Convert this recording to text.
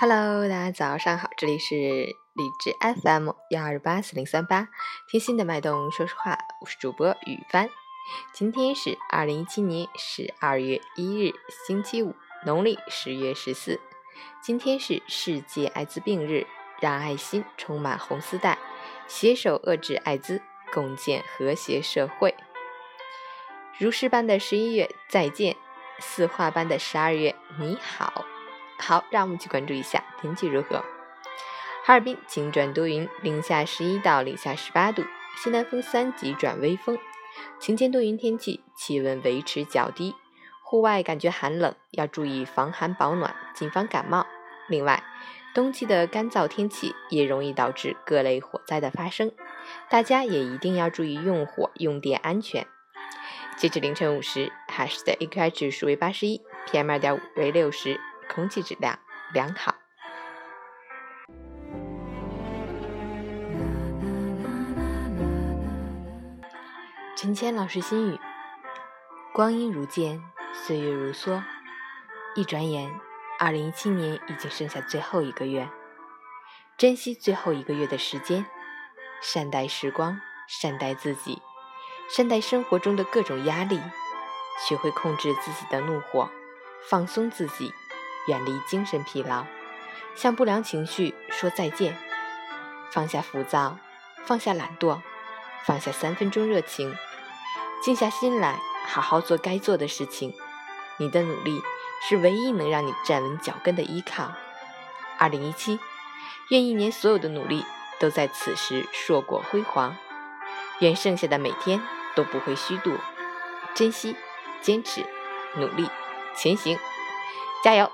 Hello，大家早上好，这里是荔枝 FM 幺二八四零三八，听心的脉动说实话，我是主播雨帆。今天是二零一七年十二月一日，星期五，农历十月十四。今天是世界艾滋病日，让爱心充满红丝带，携手遏制艾滋，共建和谐社会。如诗般的十一月再见，似画般的十二月你好。好，让我们去关注一下天气如何。哈尔滨晴转多云，零下十一到零下十八度，西南风三级转微风，晴间多云天气，气温维持较低，户外感觉寒冷，要注意防寒保暖，谨防感冒。另外，冬季的干燥天气也容易导致各类火灾的发生，大家也一定要注意用火用电安全。截至凌晨五时，哈市的 AQI 指数为八十一，PM 二点五为六十。空气质量良好。陈谦老师心语：光阴如箭，岁月如梭，一转眼，二零一七年已经剩下最后一个月。珍惜最后一个月的时间，善待时光，善待自己，善待生活中的各种压力，学会控制自己的怒火，放松自己。远离精神疲劳，向不良情绪说再见，放下浮躁，放下懒惰，放下三分钟热情，静下心来，好好做该做的事情。你的努力是唯一能让你站稳脚跟的依靠。二零一七，愿一年所有的努力都在此时硕果辉煌，愿剩下的每天都不会虚度。珍惜，坚持，努力，前行，加油！